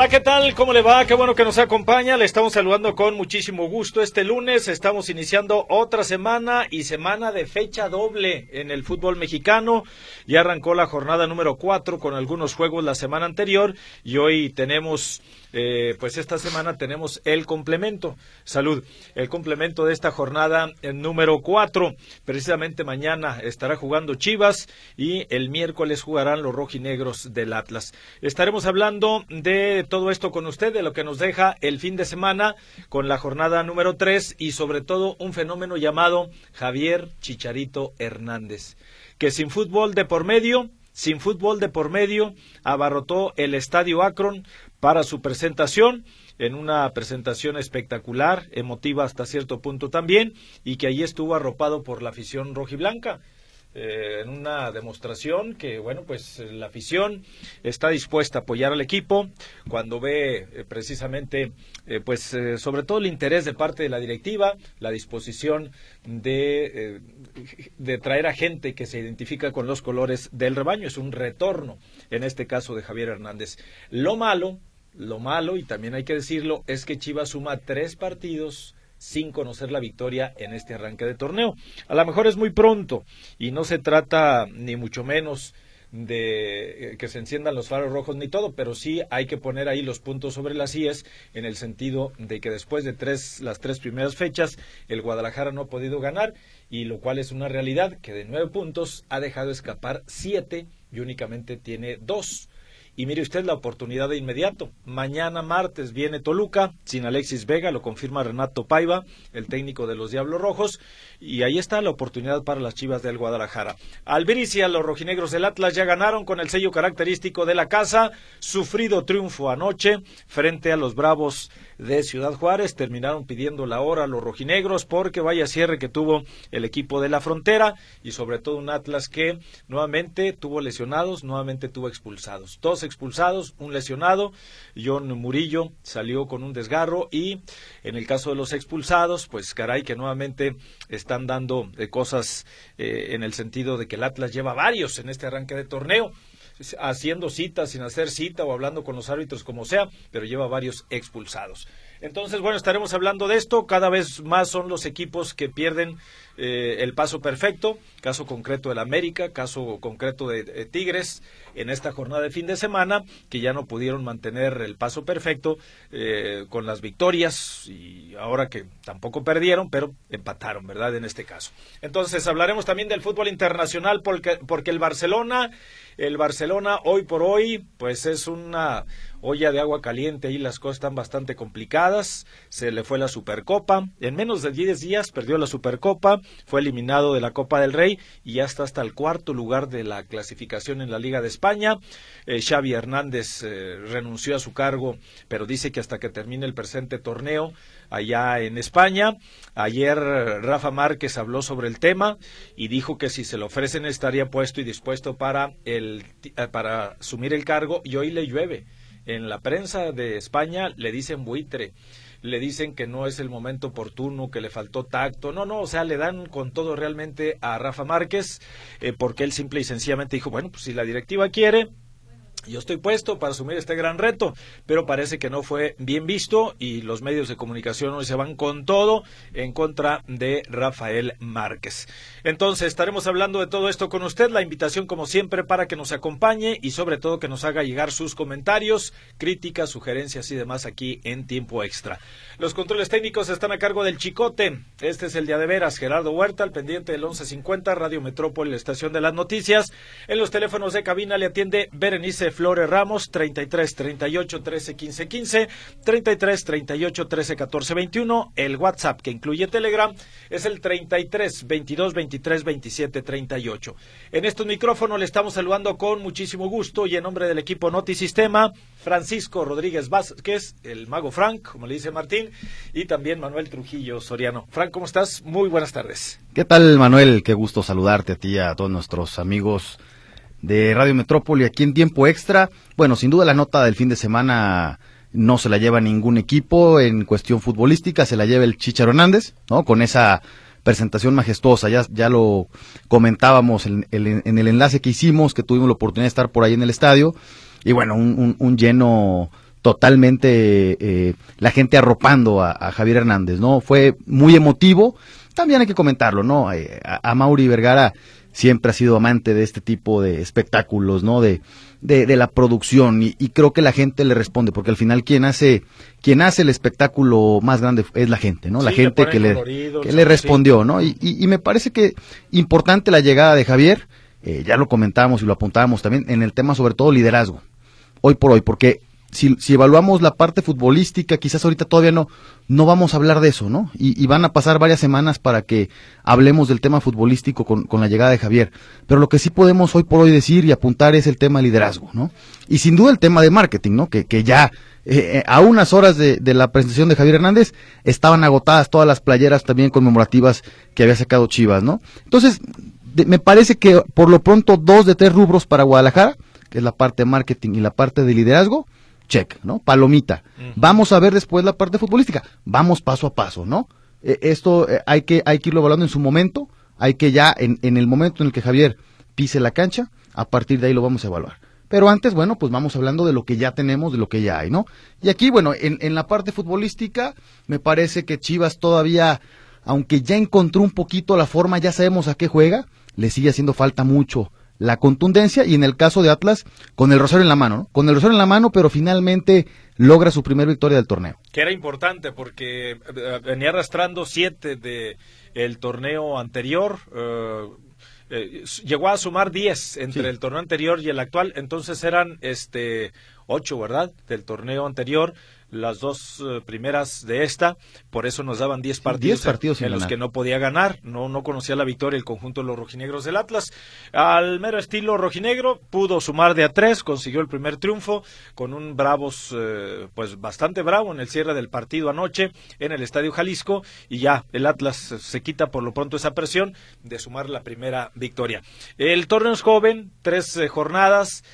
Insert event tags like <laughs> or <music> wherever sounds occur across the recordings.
Hola, ¿qué tal? ¿Cómo le va? Qué bueno que nos acompaña. Le estamos saludando con muchísimo gusto este lunes. Estamos iniciando otra semana y semana de fecha doble en el fútbol mexicano. Ya arrancó la jornada número cuatro con algunos juegos la semana anterior y hoy tenemos eh, pues esta semana tenemos el complemento, salud, el complemento de esta jornada en número cuatro. Precisamente mañana estará jugando Chivas y el miércoles jugarán los rojinegros del Atlas. Estaremos hablando de todo esto con usted, de lo que nos deja el fin de semana con la jornada número tres y sobre todo un fenómeno llamado Javier Chicharito Hernández, que sin fútbol de por medio sin fútbol de por medio, abarrotó el estadio Akron para su presentación, en una presentación espectacular, emotiva hasta cierto punto también, y que allí estuvo arropado por la afición rojiblanca. Eh, en una demostración que, bueno, pues la afición está dispuesta a apoyar al equipo cuando ve eh, precisamente, eh, pues sobre todo el interés de parte de la directiva, la disposición de, de traer a gente que se identifica con los colores del rebaño. Es un retorno, en este caso de Javier Hernández. Lo malo, lo malo, y también hay que decirlo, es que Chivas suma tres partidos sin conocer la victoria en este arranque de torneo. A lo mejor es muy pronto y no se trata ni mucho menos de eh, que se enciendan los faros rojos ni todo, pero sí hay que poner ahí los puntos sobre las IES en el sentido de que después de tres, las tres primeras fechas el Guadalajara no ha podido ganar y lo cual es una realidad que de nueve puntos ha dejado escapar siete y únicamente tiene dos. Y mire usted la oportunidad de inmediato. Mañana martes viene Toluca, sin Alexis Vega, lo confirma Renato Paiva, el técnico de los Diablos Rojos, y ahí está la oportunidad para las Chivas del Guadalajara. Albericia, los rojinegros del Atlas ya ganaron con el sello característico de la casa, sufrido triunfo anoche frente a los Bravos de Ciudad Juárez. Terminaron pidiendo la hora a los rojinegros porque vaya cierre que tuvo el equipo de la frontera y sobre todo un Atlas que nuevamente tuvo lesionados, nuevamente tuvo expulsados. Dos expulsados, un lesionado. John Murillo salió con un desgarro y en el caso de los expulsados, pues caray que nuevamente están dando eh, cosas eh, en el sentido de que el Atlas lleva varios en este arranque de torneo haciendo cita, sin hacer cita o hablando con los árbitros como sea, pero lleva varios expulsados. Entonces, bueno, estaremos hablando de esto. Cada vez más son los equipos que pierden eh, el paso perfecto. Caso concreto del América, caso concreto de, Tigres en esta jornada de fin de semana, que ya no pudieron mantener el paso perfecto eh, con las victorias y ahora que tampoco perdieron, pero empataron, ¿verdad? En este caso. Entonces, hablaremos también del fútbol internacional porque, porque el Barcelona, el Barcelona hoy por hoy, pues es una olla de agua caliente y las cosas están bastante complicadas. Se le fue la Supercopa. En menos de 10 días perdió la Supercopa, fue eliminado de la Copa del Rey y ya está hasta el cuarto lugar de la clasificación en la Liga de España. Eh, Xavi Hernández eh, renunció a su cargo, pero dice que hasta que termine el presente torneo allá en España. Ayer Rafa Márquez habló sobre el tema y dijo que si se lo ofrecen estaría puesto y dispuesto para, el, eh, para asumir el cargo y hoy le llueve en la prensa de España le dicen buitre, le dicen que no es el momento oportuno, que le faltó tacto. No, no, o sea, le dan con todo realmente a Rafa Márquez, eh, porque él simple y sencillamente dijo, bueno, pues si la directiva quiere, yo estoy puesto para asumir este gran reto, pero parece que no fue bien visto y los medios de comunicación hoy se van con todo en contra de Rafael Márquez. Entonces estaremos hablando de todo esto con usted, la invitación como siempre para que nos acompañe y sobre todo que nos haga llegar sus comentarios, críticas, sugerencias y demás aquí en tiempo extra. Los controles técnicos están a cargo del Chicote. Este es el día de veras, Gerardo Huerta, al pendiente del 1150, Radio Metrópoli, estación de las noticias. En los teléfonos de cabina le atiende Berenice Flores Ramos, 33 38 13 15 15, 33 38 13 14 21. El WhatsApp que incluye Telegram es el 33 22 23 27 38. En estos micrófonos le estamos saludando con muchísimo gusto y en nombre del equipo Noti Sistema, Francisco Rodríguez Vázquez, el mago Frank, como le dice Martín, y también Manuel Trujillo Soriano. Frank, ¿cómo estás? Muy buenas tardes. ¿Qué tal, Manuel? Qué gusto saludarte a ti y a todos nuestros amigos de Radio Metrópoli aquí en tiempo extra. Bueno, sin duda la nota del fin de semana no se la lleva ningún equipo en cuestión futbolística, se la lleva el Chicharo Hernández, ¿no? Con esa presentación majestuosa, ya, ya lo comentábamos en, el enlace que hicimos, que tuvimos la oportunidad de estar por ahí en el estadio, y bueno, un, lleno totalmente, eh, la gente arropando a, Javier Hernández, ¿no? Fue muy emotivo, también hay que comentarlo, ¿no? Eh, a, a Mauri Vergara siempre ha sido amante de este tipo de espectáculos, ¿no? De, de, la producción y, creo que la gente le responde porque al final quien hace quien hace el espectáculo más grande es la gente, ¿no? La gente que le, que le respondió, ¿no? Y, y, me parece que importante la llegada de Javier, eh, ya lo comentábamos y lo apuntábamos también en el tema sobre todo liderazgo, hoy por hoy, porque si, evaluamos la parte futbolística, quizás ahorita todavía no, no vamos a hablar de eso, ¿no? Y, van a pasar varias semanas para que hablemos del tema futbolístico con, con, la llegada de Javier. Pero lo que sí podemos hoy por hoy decir y apuntar es el tema liderazgo, ¿no? Y sin duda el tema de marketing, ¿no? Que, que ya eh, eh, a unas horas de, de, la presentación de Javier Hernández estaban agotadas todas las playeras también conmemorativas que había sacado Chivas, ¿no? Entonces, me parece que por lo pronto dos de tres rubros para Guadalajara, que es la parte de marketing y la parte de liderazgo, check, ¿no? Palomita. Vamos a ver después la parte futbolística. Vamos paso a paso, ¿no? E, esto eh, hay, que, hay que irlo evaluando en su momento. Hay que ya, en, en el momento en el que Javier pise la cancha, a partir de ahí lo vamos a evaluar. Pero antes, bueno, pues vamos hablando de lo que ya tenemos, de lo que ya hay, ¿no? Y aquí, bueno, en, en la parte futbolística, me parece que Chivas todavía, aunque ya encontró un poquito la forma, ya sabemos a qué juega, le sigue haciendo falta mucho la contundencia y en el caso de Atlas con el rosario en la mano, ¿no? con el rosario en la mano, pero finalmente logra su primera victoria del torneo. Que era importante porque eh, venía arrastrando siete de el torneo anterior. Eh, eh, llegó a sumar diez entre el torneo anterior y el actual, entonces eran este ocho, ¿verdad? Del torneo anterior las dos eh, primeras de esta, por eso nos daban 10 partidos, partidos en, los que no podía ganar, no, no conocía la victoria el conjunto de los rojinegros del Atlas. Al mero estilo rojinegro, pudo sumar de a tres, consiguió el primer triunfo con un Bravos, eh, pues bastante bravo en el cierre del partido anoche en el Estadio Jalisco y ya el Atlas se quita por lo pronto esa presión de sumar la primera victoria. El torneo es joven, tres eh, jornadas,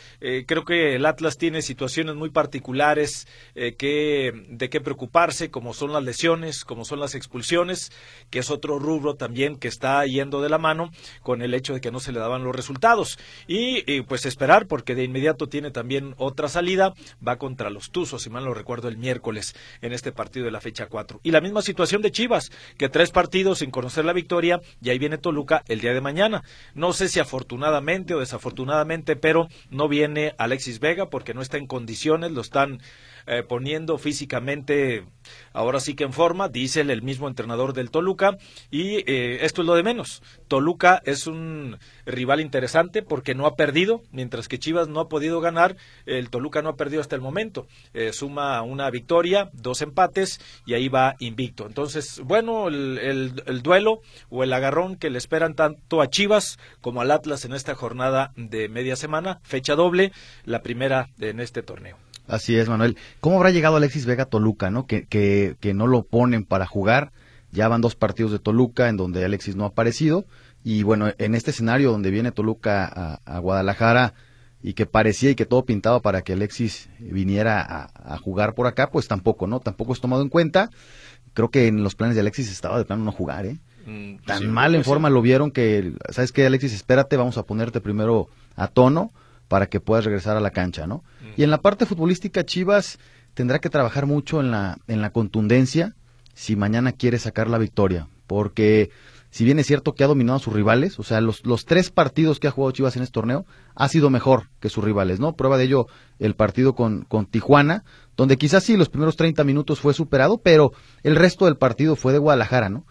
creo que el Atlas tiene situaciones muy particulares que de qué preocuparse, como son las lesiones, como son las expulsiones, que es otro rubro también que está yendo de la mano con el hecho de que no se le daban los resultados. Y, pues esperar, porque de inmediato tiene también otra salida, va contra los Tuzos, si mal lo recuerdo, el miércoles en este partido de la fecha 4. Y la misma situación de Chivas, que tres partidos sin conocer la victoria, y ahí viene Toluca el día de mañana. No sé si afortunadamente o desafortunadamente, pero no viene Alexis Vega porque no está en condiciones, lo están eh, poniendo físicamente, ahora sí que en forma, dice el, mismo entrenador del Toluca, y eh, esto es lo de menos. Toluca es un rival interesante porque no ha perdido, mientras que Chivas no ha podido ganar, el Toluca no ha perdido hasta el momento. Eh, suma una victoria, dos empates y ahí va invicto. Entonces, bueno, el, el duelo o el agarrón que le esperan tanto a Chivas como al Atlas en esta jornada de media semana, fecha doble, la primera en este torneo. Así es, Manuel. ¿Cómo habrá llegado Alexis Vega a Toluca, no? Que, que, que no lo ponen para jugar. Ya van dos partidos de Toluca en donde Alexis no ha aparecido. Y bueno, en este escenario donde viene Toluca a, Guadalajara y que parecía y que todo pintaba para que Alexis viniera a, jugar por acá, pues tampoco, ¿no? Tampoco es tomado en cuenta. Creo que en los planes de Alexis estaba de plano no jugar, ¿eh? Mm, Tan mal en forma lo vieron que, ¿sabes qué, Alexis? Espérate, vamos a ponerte primero a tono para que puedas regresar a la cancha, ¿no? Y en la parte futbolística, Chivas tendrá que trabajar mucho en la, en la contundencia si mañana quiere sacar la victoria, porque si bien es cierto que ha dominado a sus rivales, o sea, los, los tres partidos que ha jugado Chivas en este torneo ha sido mejor que sus rivales, ¿no? Prueba de ello el partido con, con Tijuana, donde quizás sí los primeros 30 minutos fue superado, pero el resto del partido fue de Guadalajara, ¿no?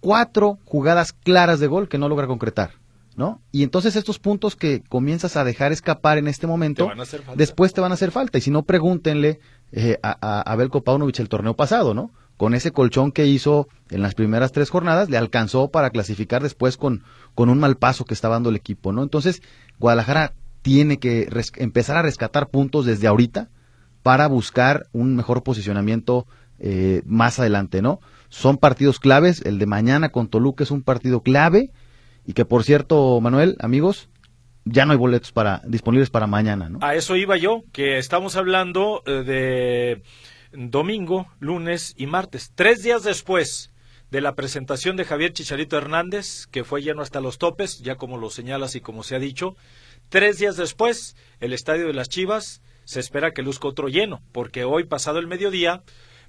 Cuatro jugadas claras de gol que no logra concretar ¿no? Y entonces estos puntos que comienzas a dejar escapar en este momento, después te van a hacer falta. Y si no, pregúntenle eh, a, a, Belko Paunovic el torneo pasado, ¿no? Con ese colchón que hizo en las primeras tres jornadas, le alcanzó para clasificar después con, con un mal paso que estaba dando el equipo, ¿no? Entonces, Guadalajara tiene que empezar a rescatar puntos desde ahorita para buscar un mejor posicionamiento eh, más adelante, ¿no? Son partidos claves, el de mañana con Toluca es un partido clave y que por cierto, Manuel, amigos, ya no hay boletos para disponibles para mañana, ¿no? A eso iba yo, que estamos hablando eh, de domingo, lunes y martes, tres días después de la presentación de Javier Chicharito Hernández, que fue lleno hasta los topes, ya como lo señalas y como se ha dicho, tres días después, el estadio de las Chivas se espera que luzca otro lleno, porque hoy pasado el mediodía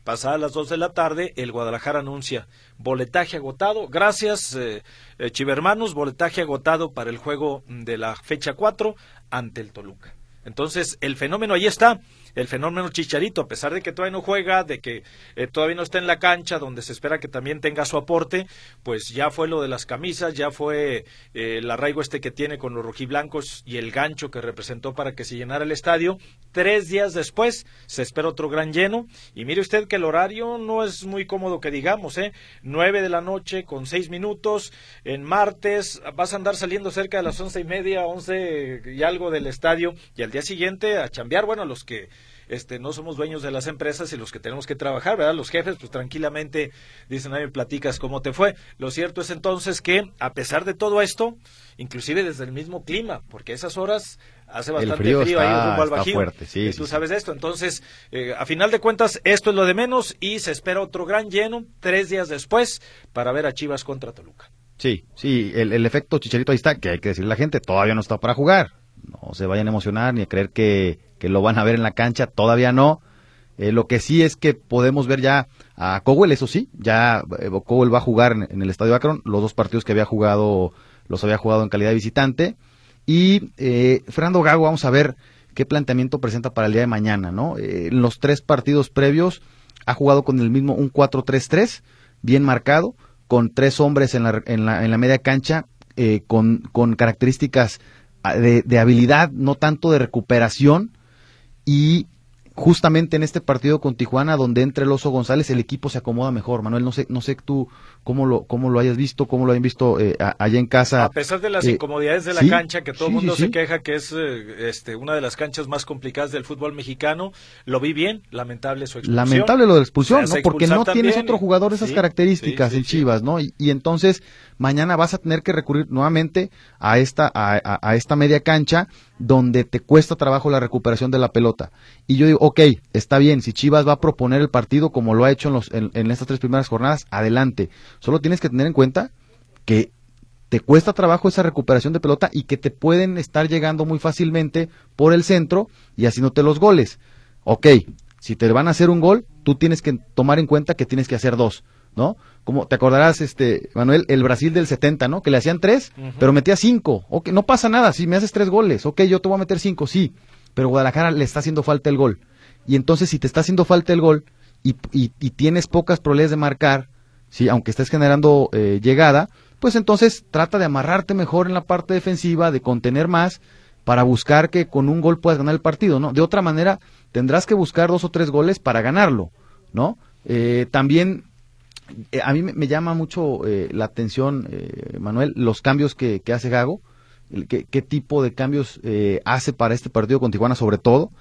Pasadas las dos de la tarde, el Guadalajara anuncia boletaje agotado. Gracias, eh, eh, Chivermanos, boletaje agotado para el juego de la fecha 4 ante el Toluca. Entonces, el fenómeno ahí está el fenómeno Chicharito, a pesar de que todavía no juega, de que eh, todavía no está en la cancha, donde se espera que también tenga su aporte, pues ya fue lo de las camisas, ya fue eh, el arraigo este que tiene con los rojiblancos y el gancho que representó para que se llenara el estadio. Tres días después se espera otro gran lleno y mire usted que el horario no es muy cómodo que digamos, ¿eh? Nueve de la noche con seis minutos en martes, vas a andar saliendo cerca de las once y media, once y algo del estadio y al día siguiente a chambear, bueno, los que este, no somos dueños de las empresas y los que tenemos que trabajar, ¿verdad? Los jefes, pues tranquilamente dicen, ay, me platicas cómo te fue. Lo cierto es entonces que, a pesar de todo esto, inclusive desde el mismo clima, porque esas horas hace bastante frío, ahí rumbo al bajío. Fuerte, sí, tú sabes esto. Entonces, eh, a final de cuentas, esto es lo de menos y se espera otro gran lleno tres días después para ver a Chivas contra Toluca. Sí, sí, el, el efecto chicharito ahí está, que hay que decirle a la gente, todavía no está para jugar. No se vayan a emocionar ni a creer que que lo van a ver en la cancha, todavía no. Eh, lo que sí es que podemos ver ya a Cowell, eso sí, ya eh, Cowell va a jugar en, el Estadio Akron, los dos partidos que había jugado, los había jugado en calidad de visitante. Y eh, Fernando Gago, vamos a ver qué planteamiento presenta para el día de mañana, ¿no? en los tres partidos previos ha jugado con el mismo un 4-3-3, bien marcado, con tres hombres en la, en la, en la media cancha, con, con características ah, de, de habilidad, no tanto de recuperación, y justamente en este partido con Tijuana, donde entre el Oso González, el equipo se acomoda mejor. Manuel, no sé, no sé tú cómo lo, cómo lo hayas visto, cómo lo hayan visto eh, allá en casa. A pesar de las eh, incomodidades de la cancha, que todo el mundo se queja que es eh, este, una de las canchas más complicadas del fútbol mexicano, lo vi bien, lamentable su expulsión. Lamentable lo de la expulsión, ¿no? Porque no tienes otro jugador de esas características en Chivas, ¿no? Y, entonces mañana vas a tener que recurrir nuevamente a esta, a, a esta media cancha donde te cuesta trabajo la recuperación de la pelota. Y yo digo, ok, está bien, si Chivas va a proponer el partido como lo ha hecho en, los, en, en estas tres primeras jornadas, adelante. Solo tienes que tener en cuenta que te cuesta trabajo esa recuperación de pelota y que te pueden estar llegando muy fácilmente por el centro y haciéndote los goles. Ok, si te van a hacer un gol, tú tienes que tomar en cuenta que tienes que hacer dos, ¿no? Como te acordarás, este, Manuel, el Brasil del 70, ¿no? Que le hacían tres, pero metía cinco. Ok, no pasa nada, si me haces tres goles, ok, yo te voy a meter cinco, sí, pero Guadalajara le está haciendo falta el gol. Y entonces, si te está haciendo falta el gol y, y, y tienes pocas probabilidades de marcar, ¿sí? aunque estés generando eh, llegada, pues entonces trata de amarrarte mejor en la parte defensiva, de contener más, para buscar que con un gol puedas ganar el partido, ¿no? De otra manera, tendrás que buscar dos o tres goles para ganarlo, ¿no? Eh, también eh, a mí me, llama mucho la atención, Manuel, los cambios que, hace Gago, qué, qué, tipo de cambios hace para este partido con Tijuana sobre todo,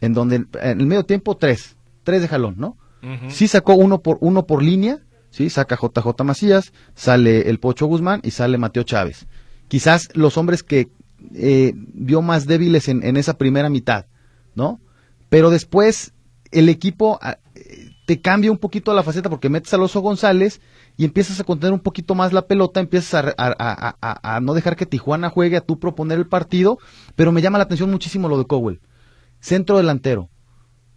en donde en el medio tiempo tres, tres de jalón, ¿no? Sí sacó uno por, uno por línea, ¿sí? Saca JJ Macías, sale el Pocho Guzmán y sale Mateo Chávez. Quizás los hombres que eh, vio más débiles en, en, esa primera mitad, ¿no? Pero después el equipo ah, te cambia un poquito la faceta porque metes al Oso González y empiezas a contener un poquito más la pelota, empiezas a, a, no dejar que Tijuana juegue, a tú proponer el partido, pero me llama la atención muchísimo lo de Cowell. Centro delantero,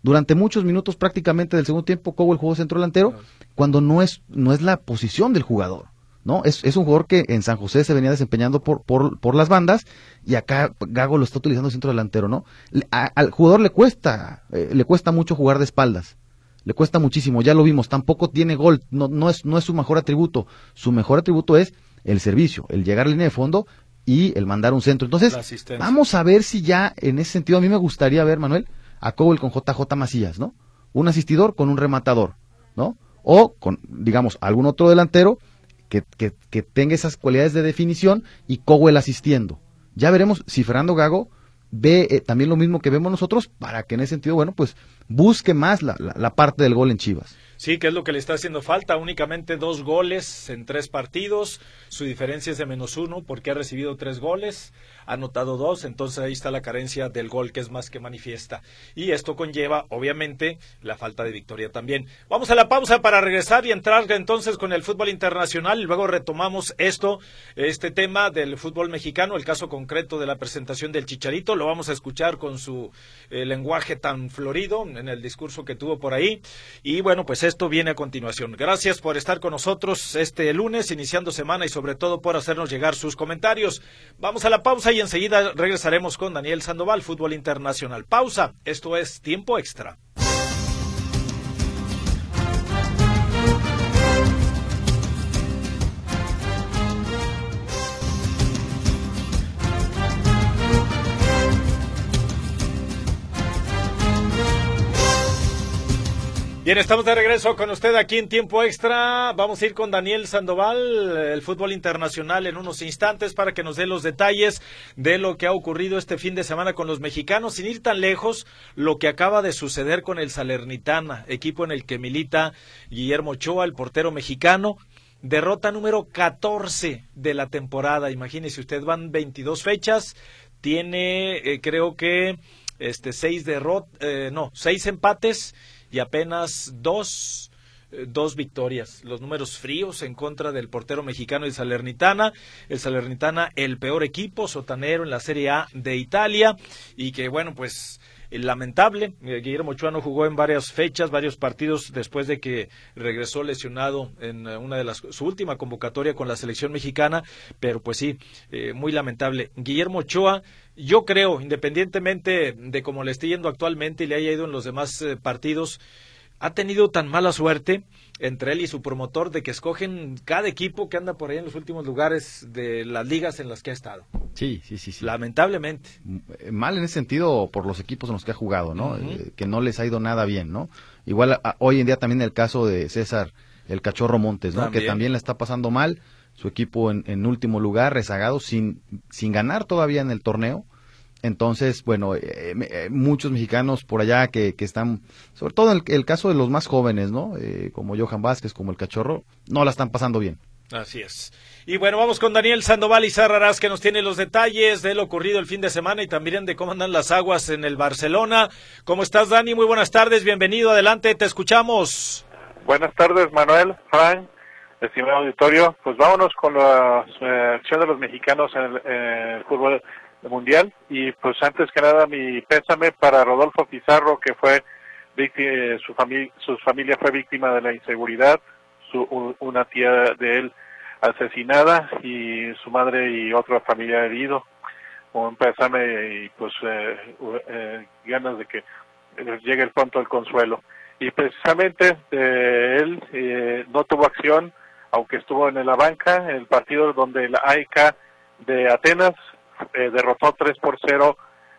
durante muchos minutos prácticamente del segundo tiempo Cowell jugó centro delantero cuando no es, no es la posición del jugador. ¿no? Es, es, un jugador que en San José se venía desempeñando por, por, por las bandas y acá Gago lo está utilizando centro delantero, ¿no? al jugador le cuesta, eh, le cuesta mucho jugar de espaldas. Le cuesta muchísimo, ya lo vimos, tampoco tiene gol, no, no, es, no es su mejor atributo. Su mejor atributo es el servicio, el llegar a línea de fondo y el mandar un centro. Entonces, vamos a ver si ya en ese sentido a mí me gustaría ver, Manuel, a Cowell con JJ Macías, ¿no? Un asistidor con un rematador, ¿no? O con, digamos, algún otro delantero que, que, que tenga esas cualidades de definición y Cowell asistiendo. Ya veremos si Fernando Gago ve eh, también lo mismo que vemos nosotros para que en ese sentido, bueno, pues busque más la, la parte del gol en Chivas. Sí, que es lo que le está haciendo falta. Únicamente dos goles en tres partidos. Su diferencia es de menos uno porque ha recibido tres goles ha anotado dos, entonces ahí está la carencia del gol que es más que manifiesta. Y esto conlleva, obviamente, la falta de victoria también. Vamos a la pausa para regresar y entrar entonces con el fútbol internacional luego retomamos esto, este tema del fútbol mexicano, el caso concreto de la presentación del Chicharito, lo vamos a escuchar con su eh, lenguaje tan florido en el discurso que tuvo por ahí. Y bueno, pues esto viene a continuación. Gracias por estar con nosotros este lunes, iniciando semana y sobre todo por hacernos llegar sus comentarios. Vamos a la pausa enseguida regresaremos con Daniel Sandoval, Fútbol Internacional. Pausa, esto es tiempo extra. Bien, estamos de regreso con usted aquí en tiempo extra. Vamos a ir con Daniel Sandoval, el fútbol internacional, en unos instantes para que nos dé los detalles de lo que ha ocurrido este fin de semana con los mexicanos, sin ir tan lejos, lo que acaba de suceder con el Salernitana, equipo en el que milita Guillermo Ochoa, el portero mexicano. Derrota número 14 de la temporada. Imagínese usted, van 22 fechas, tiene, eh, creo que, este, seis derrotas, eh, no, seis empates y apenas dos eh, dos victorias. Los números fríos en contra del portero mexicano y Salernitana. El Salernitana, el peor equipo sotanero en la Serie A de Italia. Y que, bueno, pues lamentable. Eh, Guillermo Ochoa no jugó en varias fechas, varios partidos después de que regresó lesionado en una de las su última convocatoria con la selección mexicana, pero pues sí, muy lamentable. Guillermo Ochoa yo creo, independientemente de cómo le esté yendo actualmente y le haya ido en los demás eh, partidos, ha tenido tan mala suerte entre él y su promotor de que escogen cada equipo que anda por ahí en los últimos lugares de las ligas en las que ha estado. Sí, sí, sí. sí. Lamentablemente. Eh, mal en ese sentido por los equipos en los que ha jugado, ¿no? Eh, que no les ha ido nada bien, ¿no? Igual hoy en día también el caso de César, el cachorro Montes, ¿no? Que también le está pasando mal su equipo en, último lugar, rezagado, sin, sin ganar todavía en el torneo. Entonces, bueno, eh, eh, muchos mexicanos por allá que, que están, sobre todo en el, caso de los más jóvenes, ¿no? Eh, como Johan Vázquez, como el Cachorro, no la están pasando bien. Así es. Y bueno, vamos con Daniel Sandoval y Sarraraz que nos tiene los detalles de lo ocurrido el fin de semana y también de cómo andan las aguas en el Barcelona. ¿Cómo estás, Dani? Muy buenas tardes, bienvenido, adelante, te escuchamos. Buenas tardes, Manuel, Frank, estimado auditorio, pues vámonos con la eh, acción de los mexicanos en el, fútbol mundial y pues antes que nada mi pésame para Rodolfo Pizarro que fue víctima, su familia su familia fue víctima de la inseguridad, su, una tía de él asesinada y su madre y otra familia herido. Un pésame y pues eh, eh, ganas de que llegue pronto el consuelo. Y precisamente él no tuvo acción aunque estuvo en la banca, en el partido donde la AEK de Atenas eh, derrotó 3 por 0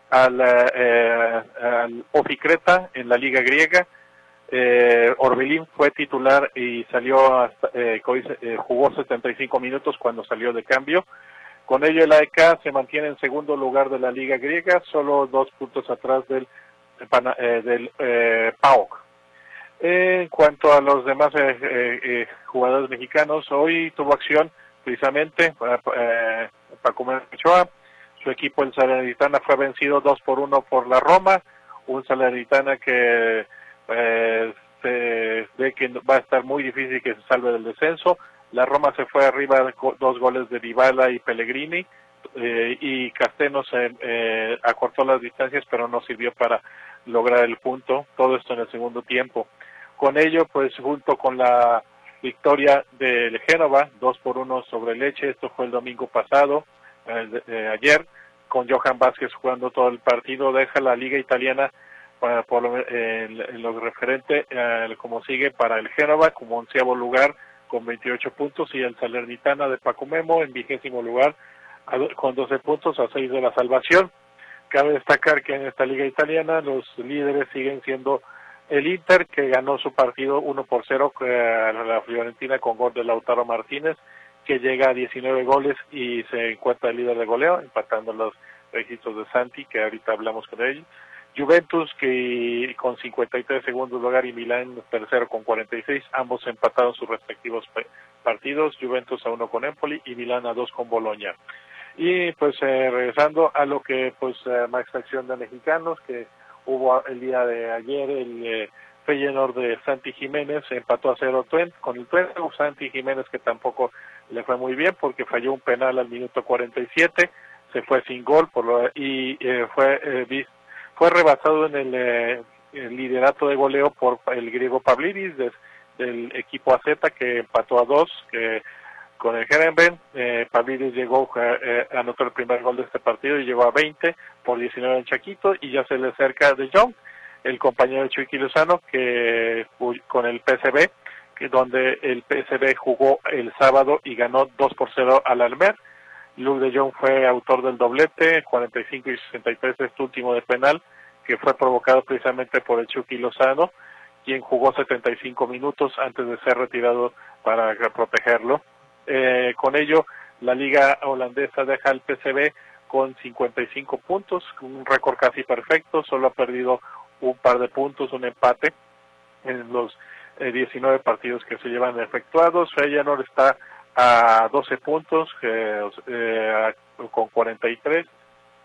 al, eh, al Oficreta en la liga griega. Eh, Orbelín fue titular y salió hasta, eh, eh jugó 75 minutos cuando salió de cambio. Con ello el AEK se mantiene en segundo lugar de la liga griega, solo dos puntos atrás del, eh, del PAOK en cuanto a los demás eh, eh, eh, jugadores mexicanos, hoy tuvo acción precisamente eh, Paco Ochoa. Su equipo, el Salernitana, fue vencido 2 por 1 por la Roma. Un Salernitana que se ve que va a estar muy difícil que se salve del descenso. La Roma se fue arriba dos goles de Dybala y Pellegrini. y Casteno se acortó las distancias, pero no sirvió para lograr el punto. Todo esto en el segundo tiempo. Con ello, pues junto con la victoria del Génova, 2 por 1 sobre Leche, esto fue el domingo pasado, eh, ayer, con Johan Vázquez jugando todo el partido, deja la liga italiana para, por lo, lo referente eh, como sigue para el Génova como onceavo lugar con 28 puntos y el Salernitana de Paco Memo en vigésimo lugar con 12 puntos a 6 de la salvación. Cabe destacar que en esta liga italiana los líderes siguen siendo el Inter, que ganó su partido 1 por 0 a la Fiorentina con gol de Lautaro Martínez, que llega a 19 goles y se encuentra el líder de goleo, empatando los registros de Santi, que ahorita hablamos con él. Juventus que con 53 segundos lugar y Milán tercero con 46, ambos empataron sus respectivos partidos, Juventus a uno con Empoli y Milán a dos con Boloña. Y pues eh, regresando a lo que pues eh, más acción de mexicanos que hubo el día de ayer el eh, Feyenoord de Santi Jiménez empató a cero con el Twente, Santi Jiménez que tampoco le fue muy bien porque falló un penal al minuto 47, se fue sin gol por lo, y eh, fue visto fue rebasado en el, liderato de goleo por el griego Pavlidis del equipo AZ que empató a dos con el Gerenben. Eh, Pavlidis llegó, eh, anotó el primer gol de este partido y llegó a 20 por 19 en Chaquito y ya se le acerca de Jong, el compañero Chucky Lozano que con el que donde el PSB jugó el sábado y ganó 2 por 0 al Almer. Luke de Jong fue autor del doblete, 45 y 63 este último de penal, que fue provocado precisamente por el Chucky Lozano, quien jugó 75 minutos antes de ser retirado para protegerlo. Eh, con ello, la liga holandesa deja al PCB con 55 puntos, un récord casi perfecto, solo ha perdido un par de puntos, un empate en los 19 eh, partidos que se llevan efectuados. Feyenoord está a 12 puntos eh, con 43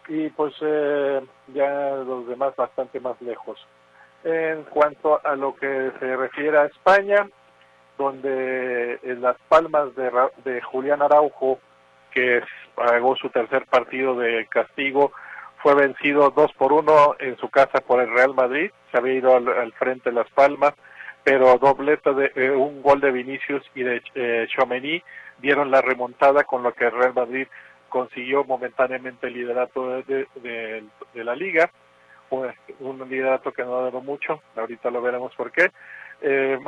y pues eh, ya los demás bastante más lejos. En cuanto a lo que se refiere a España, donde en Las Palmas de, de Julián Araujo, que pagó su tercer partido de castigo, fue vencido 2 por 1 en su casa por el Real Madrid, se había ido al, frente de Las Palmas, pero dobleta de eh, un gol de Vinicius y de eh, dieron la remontada con lo que el Real Madrid consiguió momentáneamente el liderato de, la liga, un, liderato que no duró mucho, ahorita lo veremos por qué. Eh,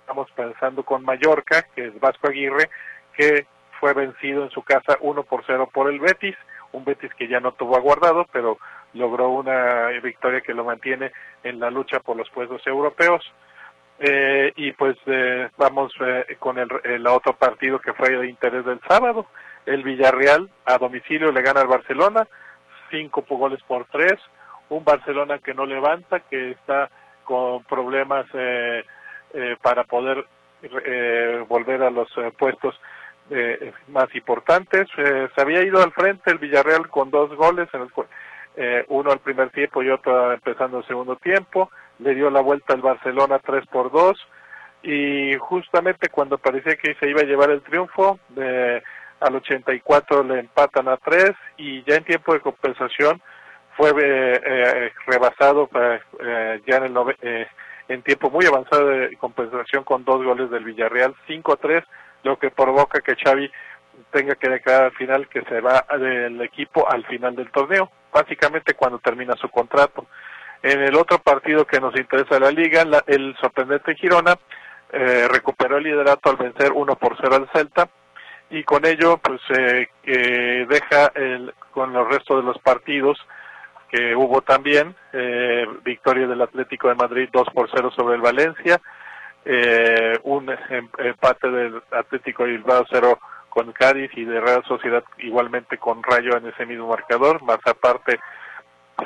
estamos pensando con Mallorca, que es Vasco Aguirre, que fue vencido en su casa 1 por 0 por el Betis, un Betis que ya no tuvo aguardado, pero logró una victoria que lo mantiene en la lucha por los puestos europeos. Eh, y pues eh, vamos eh, con el, el, otro partido que fue de interés del sábado. El Villarreal a domicilio le gana al Barcelona, cinco goles por tres. Un Barcelona que no levanta, que está con problemas para poder volver a los puestos más importantes. se había ido al frente el Villarreal con dos goles, en el, uno al primer tiempo y otro empezando el segundo tiempo le dio la vuelta al Barcelona 3 por 2 y justamente cuando parecía que se iba a llevar el triunfo, de, al 84 le empatan a 3 y ya en tiempo de compensación fue eh, eh, rebasado eh, ya en, el en tiempo muy avanzado de compensación con dos goles del Villarreal, 5-3, lo que provoca que Xavi tenga que declarar al final que se va del equipo al final del torneo, básicamente cuando termina su contrato. En el otro partido que nos interesa la liga, el sorprendente Girona eh, recuperó el liderato al vencer 1 por 0 al Celta y con ello pues eh, deja el, con los restos de los partidos que hubo también eh, victoria del Atlético de Madrid 2 por 0 sobre el Valencia eh, un em, empate del Atlético Bilbao 0 con Cádiz y de Real Sociedad igualmente con Rayo en ese mismo marcador. Más aparte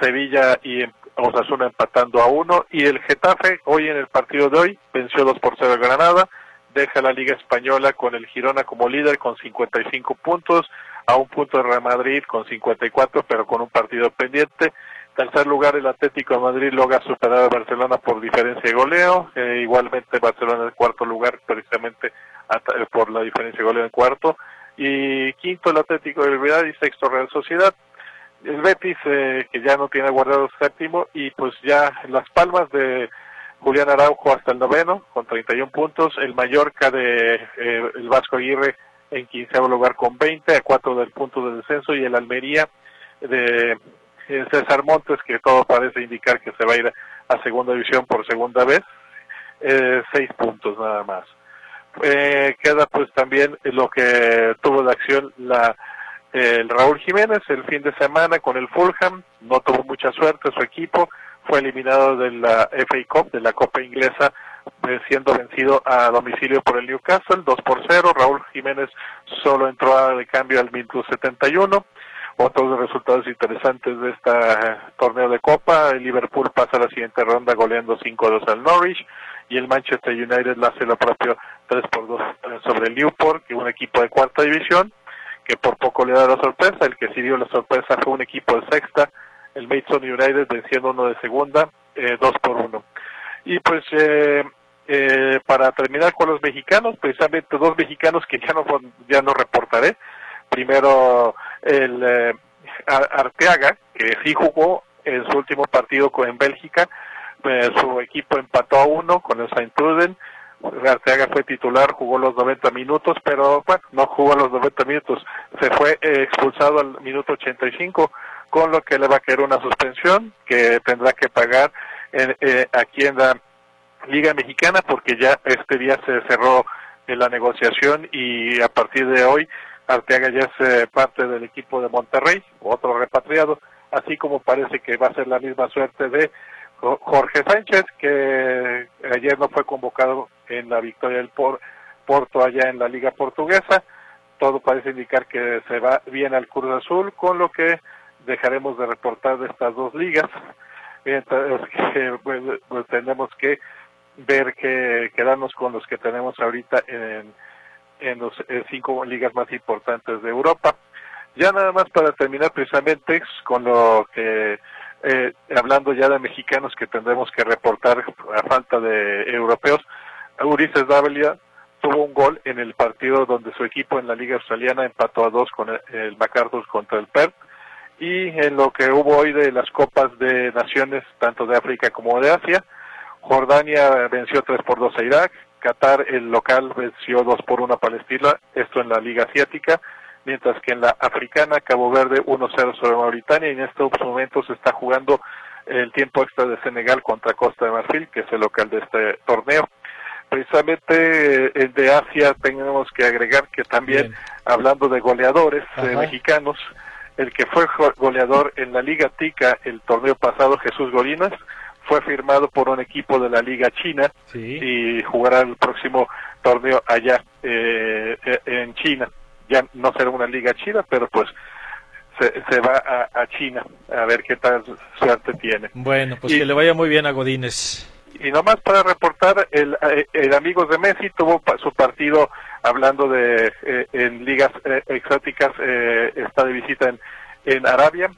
Sevilla y Osasuna empatando a uno. Y el Getafe hoy en el partido de hoy venció 2 por 0 a Granada, deja la Liga Española con el Girona como líder con 55 puntos, a un punto de Real Madrid con 54 pero con un partido pendiente. Tercer lugar el Atlético de Madrid logra superar a Barcelona por diferencia de goleo, eh, igualmente Barcelona en cuarto lugar precisamente por la diferencia de goleo en cuarto. Y quinto el Atlético de Bilbao y sexto Real Sociedad. El Betis eh, que ya no tiene guardado séptimo y pues ya Las Palmas de Julián Araujo hasta el noveno con 31 puntos, el Mallorca de eh, el Vasco Aguirre en quinceavo lugar con 20 a cuatro del punto de descenso. Y el Almería de eh, César Montes que todo parece indicar que se va a ir a segunda división por segunda vez, seis puntos nada más. queda pues también lo que tuvo la acción la el Raúl Jiménez el fin de semana con el Fulham, no tuvo mucha suerte su equipo, fue eliminado de la FA Cup, de la Copa Inglesa, eh, siendo vencido a domicilio por el Newcastle, 2 por 0. Raúl Jiménez solo entró de cambio al minuto 71. Otros resultados interesantes de este torneo de Copa, el Liverpool pasa a la siguiente ronda goleando 5-2 al Norwich y el Manchester United lo hace lo propio 3 por 2 sobre el Newport, que es un equipo de cuarta división, que por poco le da la sorpresa. El que sí dio la sorpresa fue un equipo de sexta, el Maidstone United venciendo uno de segunda, eh, 2 por 1. Y pues eh, eh, para terminar con los mexicanos, precisamente dos mexicanos que ya no, ya no reportaré. Primero el eh, Arteaga, que sí jugó en su último partido en Bélgica, eh, su equipo empató a uno con el Saint Truden. Arteaga fue titular, jugó los 90 minutos, pero bueno, no jugó los 90 minutos. Se fue eh, expulsado al minuto 85, con lo que le va a caer una suspensión que tendrá que pagar eh, aquí en la Liga Mexicana, porque ya este día se cerró la negociación y a partir de hoy Arteaga ya es parte del equipo de Monterrey, otro repatriado, así como parece que va a ser la misma suerte de Jorge Sánchez, que ayer no fue convocado en la victoria del Porto allá en la Liga Portuguesa. Todo parece indicar que se va bien al Cruz Azul, con lo que dejaremos de reportar de estas dos ligas. Mientras que <laughs> pues, pues, tenemos que ver que quedarnos con los que tenemos ahorita en, en los eh, cinco ligas más importantes de Europa. Ya nada más para terminar precisamente con lo que eh, hablando ya de mexicanos que tendremos que reportar a falta de europeos, Ulises Dávila tuvo un gol en el partido donde su equipo en la Liga Australiana empató a dos con el, MacArthur contra el Perth y en lo que hubo hoy de las Copas de Naciones, tanto de África como de Asia, Jordania venció 3 por 2 a Irak, Qatar, el local, venció 2 por 1 a Palestina, esto en la Liga Asiática, mientras que en la africana Cabo Verde 1-0 sobre Mauritania y en estos momentos se está jugando el tiempo extra de Senegal contra Costa de Marfil, que es el local de este torneo. Precisamente el de Asia tenemos que agregar que también, hablando de goleadores eh, mexicanos, el que fue goleador en la Liga Tica el torneo pasado, Jesús Golinas, fue firmado por un equipo de la Liga China y jugará el próximo torneo allá eh, eh, en China ya no será una liga china, pero pues se, va a, China a ver qué tal suerte tiene. Bueno, pues que le vaya muy bien a Godínez. Y nomás para reportar, el, eh, el amigo de Messi tuvo su partido hablando de eh, en ligas eh, exóticas, está de visita en, en Arabia.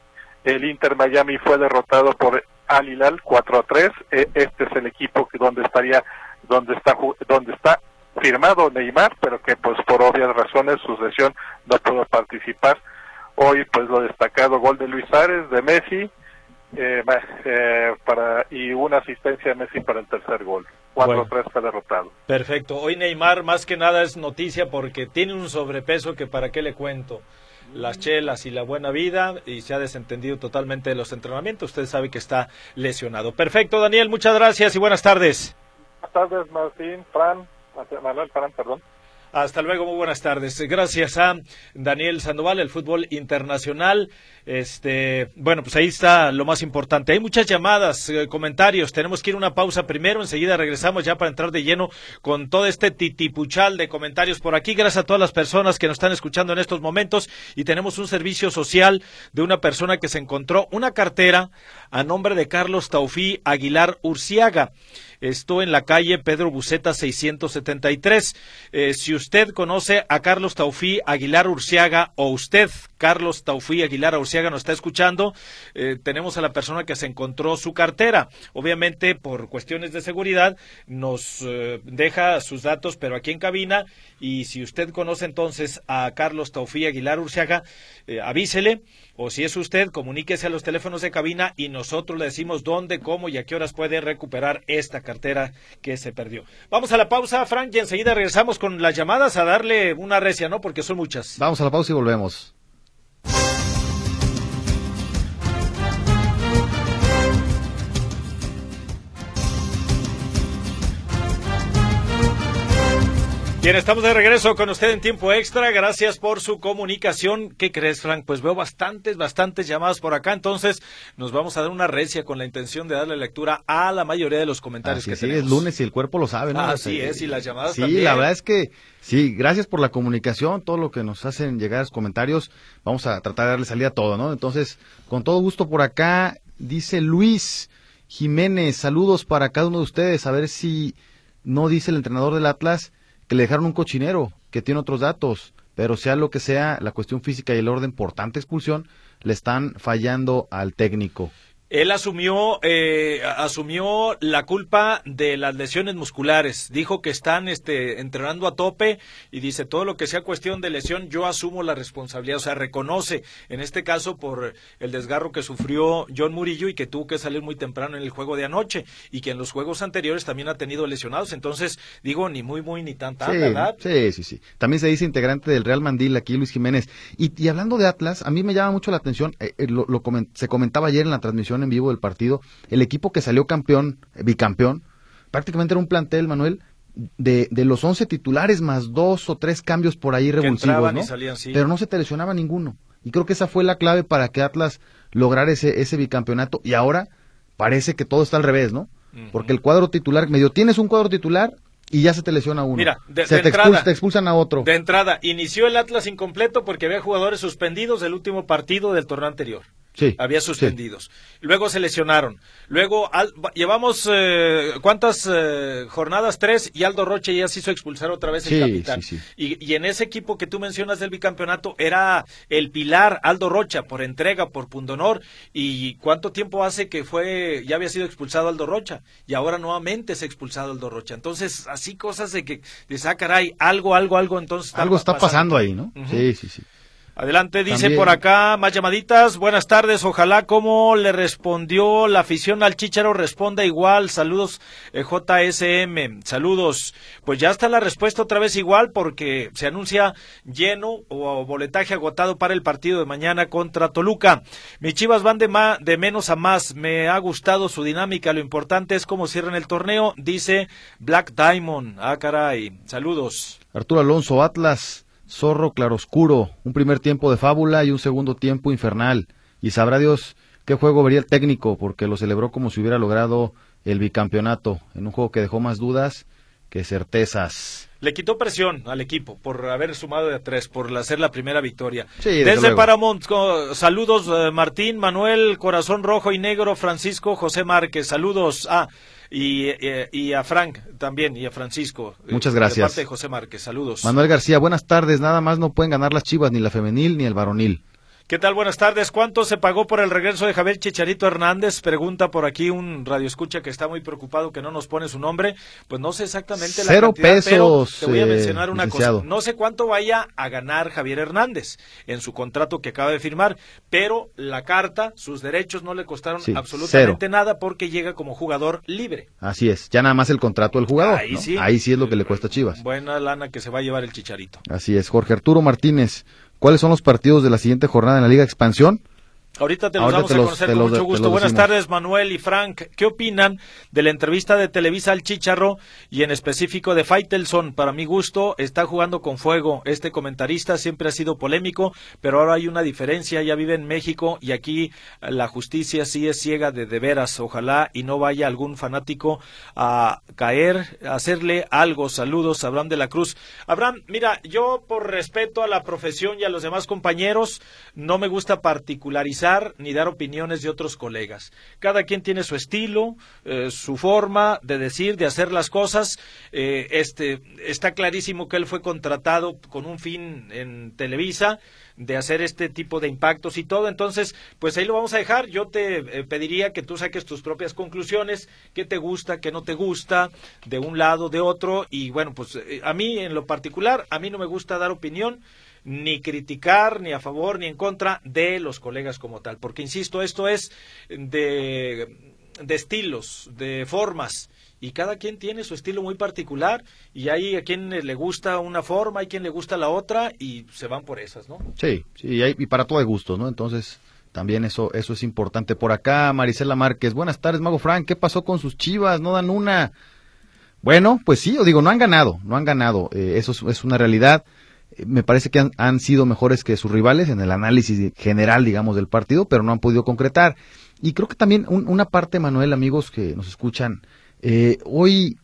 El Inter Miami fue derrotado por Al Hilal 4 a 3. este es el equipo que donde estaría donde está donde está firmado Neymar, pero que pues por obvias razones su sesión no pudo participar. Hoy pues lo destacado gol de Luis Ares, de Messi, eh, eh, para y una asistencia de Messi para el tercer gol. 4-3 fue derrotado. Perfecto. Hoy Neymar más que nada es noticia porque tiene un sobrepeso que para qué le cuento. Las chelas y la buena vida y se ha desentendido totalmente de los entrenamientos. Usted sabe que está lesionado. Perfecto, Daniel. Muchas gracias y buenas tardes. Buenas tardes, Martín, Fran. Manuel perdón. Hasta luego, muy buenas tardes. Gracias a Daniel Sandoval, el fútbol internacional. Este, bueno, pues ahí está lo más importante. Hay muchas llamadas, eh, comentarios. Tenemos que ir una pausa primero. Enseguida regresamos ya para entrar de lleno con todo este titipuchal de comentarios por aquí. Gracias a todas las personas que nos están escuchando en estos momentos. Y tenemos un servicio social de una persona que se encontró una cartera a nombre de Carlos Taufí Aguilar Urciaga. Esto en la calle Pedro Buceta 673. Eh, si usted conoce a Carlos Taufí Aguilar Urciaga o usted, Carlos Taufí Aguilar Urciaga, nos está escuchando, eh, tenemos a la persona que se encontró su cartera. Obviamente, por cuestiones de seguridad, nos eh, deja sus datos, pero aquí en cabina. Y si usted conoce entonces a Carlos Taufí Aguilar Urciaga, avísele o si es usted, comuníquese a los teléfonos de cabina y nosotros le decimos dónde, cómo y a qué horas puede recuperar esta cartera que se perdió. Vamos a la pausa, Frank, y enseguida regresamos con las llamadas a darle una recia, ¿no? Porque son muchas. Vamos a la pausa y volvemos. Bien, estamos de regreso con usted en tiempo extra. Gracias por su comunicación. ¿Qué crees, Frank? Pues veo bastantes, bastantes llamadas por acá. Entonces, nos vamos a dar una recia con la intención de darle lectura a la mayoría de los comentarios Así que sí, tenemos. es lunes y el cuerpo lo sabe, ¿no? Así es, y las llamadas Sí, también. la verdad es que sí, gracias por la comunicación, todo lo que nos hacen llegar a los comentarios. Vamos a tratar de darle salida a todo, ¿no? Entonces, con todo gusto por acá, dice Luis Jiménez, saludos para cada uno de ustedes, a ver si no dice el entrenador del Atlas que le dejaron un cochinero, que tiene otros datos, pero sea lo que sea, la cuestión física y el orden por tanta expulsión, le están fallando al técnico. Él asumió, eh, asumió la culpa de las lesiones musculares. Dijo que están este, entrenando a tope y dice todo lo que sea cuestión de lesión, yo asumo la responsabilidad. O sea, reconoce, en este caso, por el desgarro que sufrió John Murillo y que tuvo que salir muy temprano en el juego de anoche y que en los juegos anteriores también ha tenido lesionados. Entonces, digo, ni muy, muy, ni tan, tan, Sí, ¿verdad? sí, sí, sí. También se dice integrante del Real Mandil, aquí Luis Jiménez. Y, y hablando de Atlas, a mí me llama mucho la atención, eh, eh, lo, lo comen- se comentaba ayer en la transmisión en vivo del partido, el equipo que salió campeón, eh, bicampeón, prácticamente era un plantel, Manuel, de, de los 11 titulares más dos o tres cambios por ahí revulsivos, entraban y ¿no? salían, sí. Pero no se te lesionaba ninguno. Y creo que esa fue la clave para que Atlas lograra ese, ese bicampeonato. Y ahora parece que todo está al revés, ¿no? Porque el cuadro titular, medio tienes un cuadro titular y ya se te lesiona uno. Mira, de- se de te, entrada- expulsa- te expulsan a otro. De entrada, inició el Atlas incompleto porque había jugadores suspendidos del último partido del torneo anterior. Sí, Había sí. suspendidos. Luego se lesionaron. Luego al- llevamos, eh, ¿cuántas eh, jornadas? Tres y Aldo Roche ya se hizo expulsar otra vez el Sí, capitán. Y, y en ese equipo que tú mencionas del bicampeonato era el pilar Aldo Rocha por entrega, por pundonor. ¿Y cuánto tiempo hace que fue, ya había sido expulsado Aldo Rocha? Y ahora nuevamente es expulsado Aldo Rocha. Entonces, así cosas de que, de ah, caray, algo, algo, algo, entonces. Algo está pasando ahí, ¿no? Sí, sí, sí. Adelante, dice También- por acá, más llamaditas. Buenas tardes, ojalá como le respondió la afición al Chicharo, responda igual. Saludos, eh, JSM. Saludos. Pues ya está la respuesta otra vez igual porque se anuncia lleno o boletaje agotado para el partido de mañana contra Toluca. Mis chivas van de, ma- de menos a más. Me ha gustado su dinámica. Lo importante es cómo cierran el torneo, dice Black Diamond. Ah, caray. Saludos. Arturo Alonso, Atlas, Zorro Claroscuro, un primer tiempo de fábula y un segundo tiempo infernal. Y sabrá Dios qué juego vería el técnico, porque lo celebró como si hubiera logrado el bicampeonato, en un juego que dejó más dudas que certezas. Le quitó presión al equipo por haber sumado de a tres, por hacer la primera victoria. Sí, desde. Paramount, saludos eh, Martín, Manuel, Corazón Rojo y Negro, Francisco, José Márquez, saludos. Ah, y, y- y a Frank también, y a Francisco. eh, Muchas De gracias. parte de José Márquez, saludos. Manuel García, buenas tardes. Nada más no pueden ganar las chivas, ni la femenil ni el varonil. ¿Qué tal? Buenas tardes. ¿Cuánto se pagó por el regreso de Javier Chicharito Hernández? Pregunta por aquí un radioescucha que está muy preocupado que no nos pone su nombre. Pues no sé exactamente la Cero cantidad, pero pesos, te voy a eh, mencionar una licenciado. cosa. No sé cuánto vaya a ganar Javier Hernández en su contrato que acaba de firmar, pero la carta, sus derechos no le costaron Sí, absolutamente nada porque llega como jugador libre. Así es, ya nada más el contrato del jugador. Ahí ¿no? sí. Ahí sí es lo que le cuesta a Chivas. Buena lana que se va a llevar el Chicharito. Así es. Jorge Arturo Martínez, ¿cuáles son los partidos de la siguiente jornada en la Liga Expansión? Ahorita te los Ahorita vamos te a los- conocer con los- mucho gusto. Buenas decimos. tardes, Manuel y Frank. ¿Qué opinan de la entrevista de Televisa al Chicharro y en específico de Faitelson? Para mi gusto, está jugando con fuego. Este comentarista siempre ha sido polémico, pero ahora hay una diferencia. Ya vive en México y aquí la justicia sí es ciega de de veras. Ojalá y no vaya algún fanático a caer, a hacerle algo. Saludos, Abraham de la Cruz. Abraham, mira, yo por respeto a la profesión y a los demás compañeros, no me gusta particularizar ni dar opiniones de otros colegas. Cada quien tiene su estilo, eh, su forma de decir, de hacer las cosas. Eh, este está clarísimo que él fue contratado con un fin en Televisa de hacer este tipo de impactos y todo. Entonces, pues ahí lo vamos a dejar. Yo te eh, pediría que tú saques tus propias conclusiones, qué te gusta, qué no te gusta, de un lado, de otro. Y bueno, pues eh, a mí en lo particular, a mí no me gusta dar opinión ni criticar ni a favor ni en contra de los colegas como tal, porque insisto, esto es de, de estilos, de formas, y cada quien tiene su estilo muy particular, y hay a quien le gusta una forma, hay quien le gusta la otra, y se van por esas, ¿no? Sí, sí, y, para todo hay gustos, ¿no? Entonces, también eso, eso es importante. Por acá, Marisela Márquez, buenas tardes, Mago Frank, ¿qué pasó con sus chivas? No dan una. Bueno, pues sí, yo digo, no han ganado, no han ganado. Eh, eso es, una realidad. Eh, me parece que han, sido mejores que sus rivales en el análisis general, digamos, del partido, pero no han podido concretar. Y creo que también una parte, Manuel, amigos que nos escuchan, eh, hoy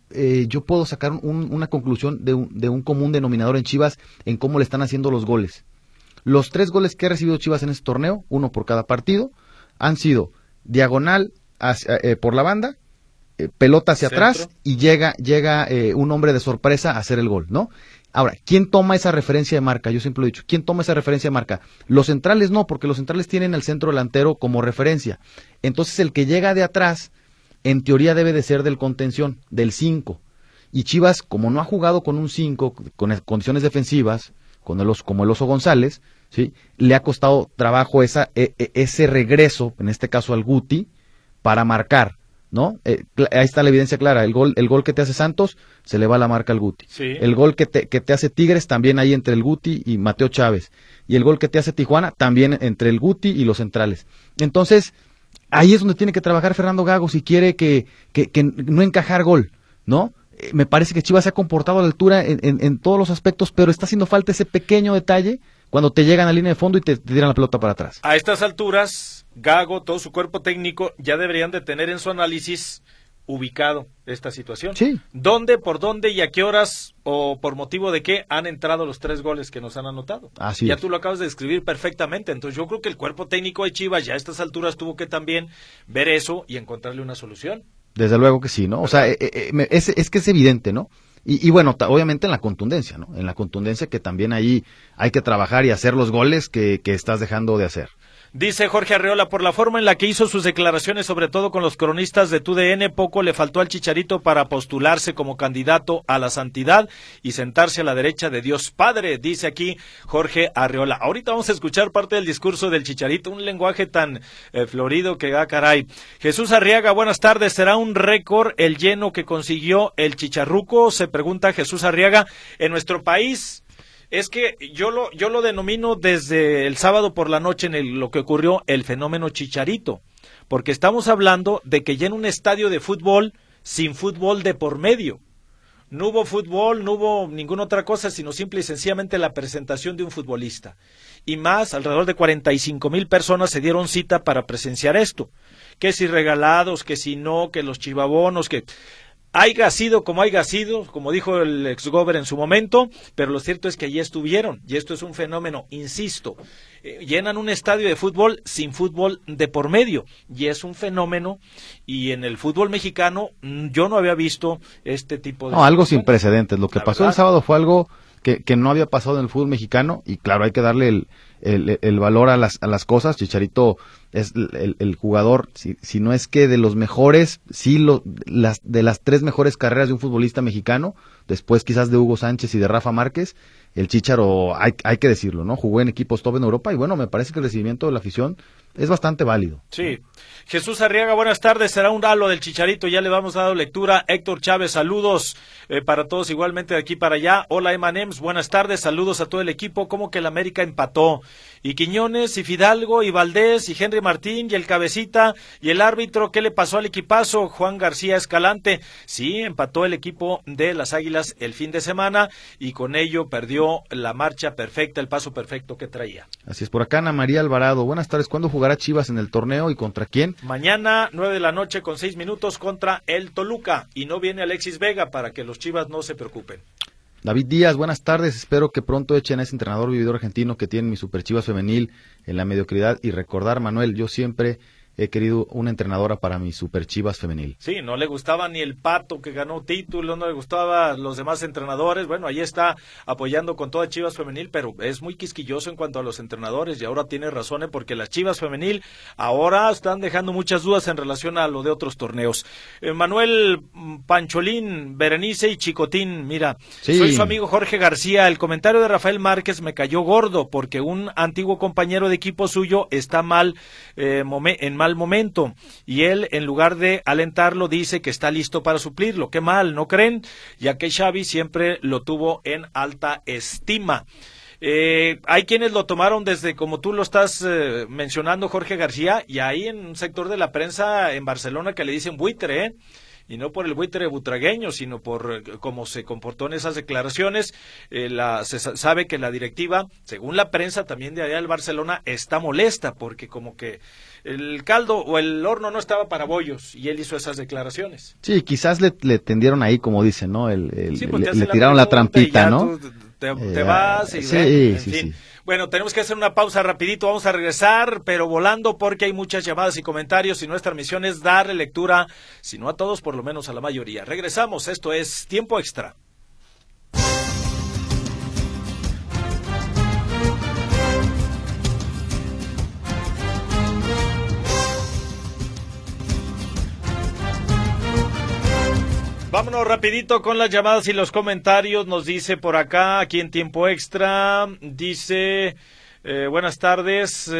yo puedo sacar una conclusión de un, de un común denominador en Chivas en cómo le están haciendo los goles. Los tres goles que ha recibido Chivas en este torneo, uno por cada partido, han sido diagonal por la banda eh, pelota hacia atrás y llega, llega eh, un hombre de sorpresa a hacer el gol, ¿no? Ahora, ¿quién toma esa referencia de marca? Yo siempre lo he dicho, ¿quién toma esa referencia de marca? Los centrales no, porque los centrales tienen el centro delantero como referencia. Entonces el que llega de atrás, en teoría debe de ser del contención, del 5. Y Chivas, como no ha jugado con un 5, con condiciones defensivas, con el como el Oso González, ¿sí? le ha costado trabajo esa, e, e, ese regreso, en este caso al Guti, para marcar. ¿No? Eh, ahí está la evidencia clara. El gol, el gol que te hace Santos, se le va la marca al Guti. El gol que te, que te hace Tigres, también ahí entre el Guti y Mateo Chávez. Y el gol que te hace Tijuana, también entre el Guti y los centrales. Entonces, ahí es donde tiene que trabajar Fernando Gago si quiere que, que, no encajar gol, ¿no? Eh, me parece que Chivas se ha comportado a la altura en, en, todos los aspectos, pero está haciendo falta ese pequeño detalle cuando te llegan a la línea de fondo y te, te tiran la pelota para atrás. A estas alturas, Gago, todo su cuerpo técnico, ya deberían de tener en su análisis ubicado esta situación. Sí. ¿Dónde, por dónde y a qué horas o por motivo de qué han entrado los tres goles que nos han anotado? Así ya tú lo acabas de describir perfectamente. Entonces yo creo que el cuerpo técnico de Chivas ya a estas alturas tuvo que también ver eso y encontrarle una solución. Desde luego que sí, ¿no? O sea, eh, eh, es, es, que es evidente, ¿no? Y, y, bueno, obviamente en la contundencia, ¿no? En la contundencia que también ahí hay que trabajar y hacer los goles que, que estás dejando de hacer. Dice Jorge Arreola, por la forma en la que hizo sus declaraciones, sobre todo con los cronistas de TUDN, poco le faltó al Chicharito para postularse como candidato a la santidad y sentarse a la derecha de Dios Padre, dice aquí Jorge Arreola. Ahorita vamos a escuchar parte del discurso del Chicharito, un lenguaje tan eh, florido que da ah, caray. Jesús Arriaga, buenas tardes. ¿Será un récord el lleno que consiguió el Chicharruco? Se pregunta Jesús Arriaga. En nuestro país, es que yo lo, yo lo denomino desde el sábado por la noche en lo que ocurrió el fenómeno Chicharito, porque estamos hablando de que ya en un estadio de fútbol sin fútbol de por medio. No hubo fútbol, no hubo ninguna otra cosa, sino simple y sencillamente la presentación de un futbolista. Y más, alrededor de 45 mil personas se dieron cita para presenciar esto. Que si regalados, que si no, que los chivabonos, que haya sido como haya sido, como dijo el ex gober en su momento, pero lo cierto es que allí estuvieron, y esto es un fenómeno, insisto, eh, llenan un estadio de fútbol sin fútbol de por medio, y es un fenómeno, y en el fútbol mexicano mm, yo no había visto este tipo de... No, algo sin precedentes, lo que pasó el sábado fue algo que, que no había pasado en el fútbol mexicano, y claro, hay que darle el, el, valor a las, a las cosas. Chicharito es el, jugador, si, si, no es que de los mejores, sí lo, las, de las tres mejores carreras de un futbolista mexicano, después quizás de Hugo Sánchez y de Rafa Márquez, el Chicharo, hay, hay que decirlo, ¿no? Jugó en equipos top en Europa y bueno, me parece que el recibimiento de la afición es bastante válido. Sí. Jesús Arriaga, buenas tardes. Será un halo del Chicharito. Ya le vamos dado lectura. Héctor Chávez, saludos eh, para todos igualmente de aquí para allá. Hola Emanems, buenas tardes. Saludos a todo el equipo. Como que el América empató. Y Quiñones, y Fidalgo, y Valdés, y Henry Martín, y el Cabecita, y el árbitro. ¿Qué le pasó al equipazo? Juan García Escalante. Sí, empató el equipo de las Águilas el fin de semana y con ello perdió la marcha perfecta, el paso perfecto que traía. Así es, por acá Ana María Alvarado. Buenas tardes. ¿Cuándo? Jugará Chivas en el torneo y contra quién? Mañana, nueve de la noche con seis minutos contra el Toluca. Y no viene Alexis Vega para que los Chivas no se preocupen. David Díaz, buenas tardes. Espero que pronto echen a ese entrenador vividor argentino que tiene mi Super Chivas femenil en la mediocridad. Y recordar, Manuel, yo siempre he querido una entrenadora para mi Super Chivas femenil. Sí, no le gustaba ni el Pato que ganó título, no le gustaba los demás entrenadores. Bueno, ahí está apoyando con toda Chivas femenil, pero es muy quisquilloso en cuanto a los entrenadores y ahora tiene razón ¿eh? porque las Chivas femenil ahora están dejando muchas dudas en relación a lo de otros torneos. Eh, Manuel mm, Pancholín, Berenice y Chicotín, mira, soy su amigo Jorge García. El comentario de Rafael Márquez me cayó gordo porque un antiguo compañero de equipo suyo está mal eh, en mal momento y él en lugar de alentarlo dice que está listo para suplirlo. Qué mal, ¿no creen? Ya que Xavi siempre lo tuvo en alta estima. Eh, hay quienes lo tomaron desde, como tú lo estás eh, mencionando, Jorge García, y hay en un sector de la prensa en Barcelona que le dicen buitre, ¿eh? Y no por el buitre butragueño, sino por eh, cómo se comportó en esas declaraciones. Eh, la, se sabe que la directiva, según la prensa también de allá del Barcelona, está molesta porque como que el caldo o el horno no estaba para bollos y él hizo esas declaraciones. Sí, quizás le, tendieron ahí, como dicen, ¿no? El, pues le, tiraron la trampita, ¿no? te, eh, vas y sí, sí, Sí. Bueno, tenemos que hacer una pausa rapidito, vamos a regresar, pero volando porque hay muchas llamadas y comentarios y nuestra misión es darle lectura, si no a todos, por lo menos a la mayoría. Regresamos, esto es tiempo extra. Vámonos rapidito con las llamadas y los comentarios. Nos dice por acá, aquí en tiempo extra, dice, eh, buenas tardes,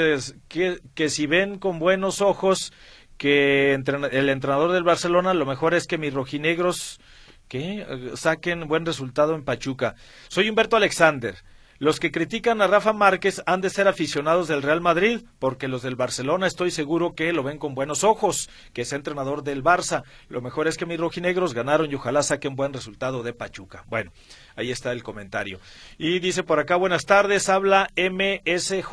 que, que, si ven con buenos ojos que el entrenador del Barcelona, lo mejor es que mis rojinegros que saquen buen resultado en Pachuca. Soy Humberto Alexander. Los que critican a Rafa Márquez han de ser aficionados del Real Madrid, porque los del Barcelona estoy seguro que lo ven con buenos ojos, que es entrenador del Barça. Lo mejor es que mis rojinegros ganaron y ojalá saquen buen resultado de Pachuca. Bueno, ahí está el comentario. Y dice por acá, buenas tardes, habla MSJ.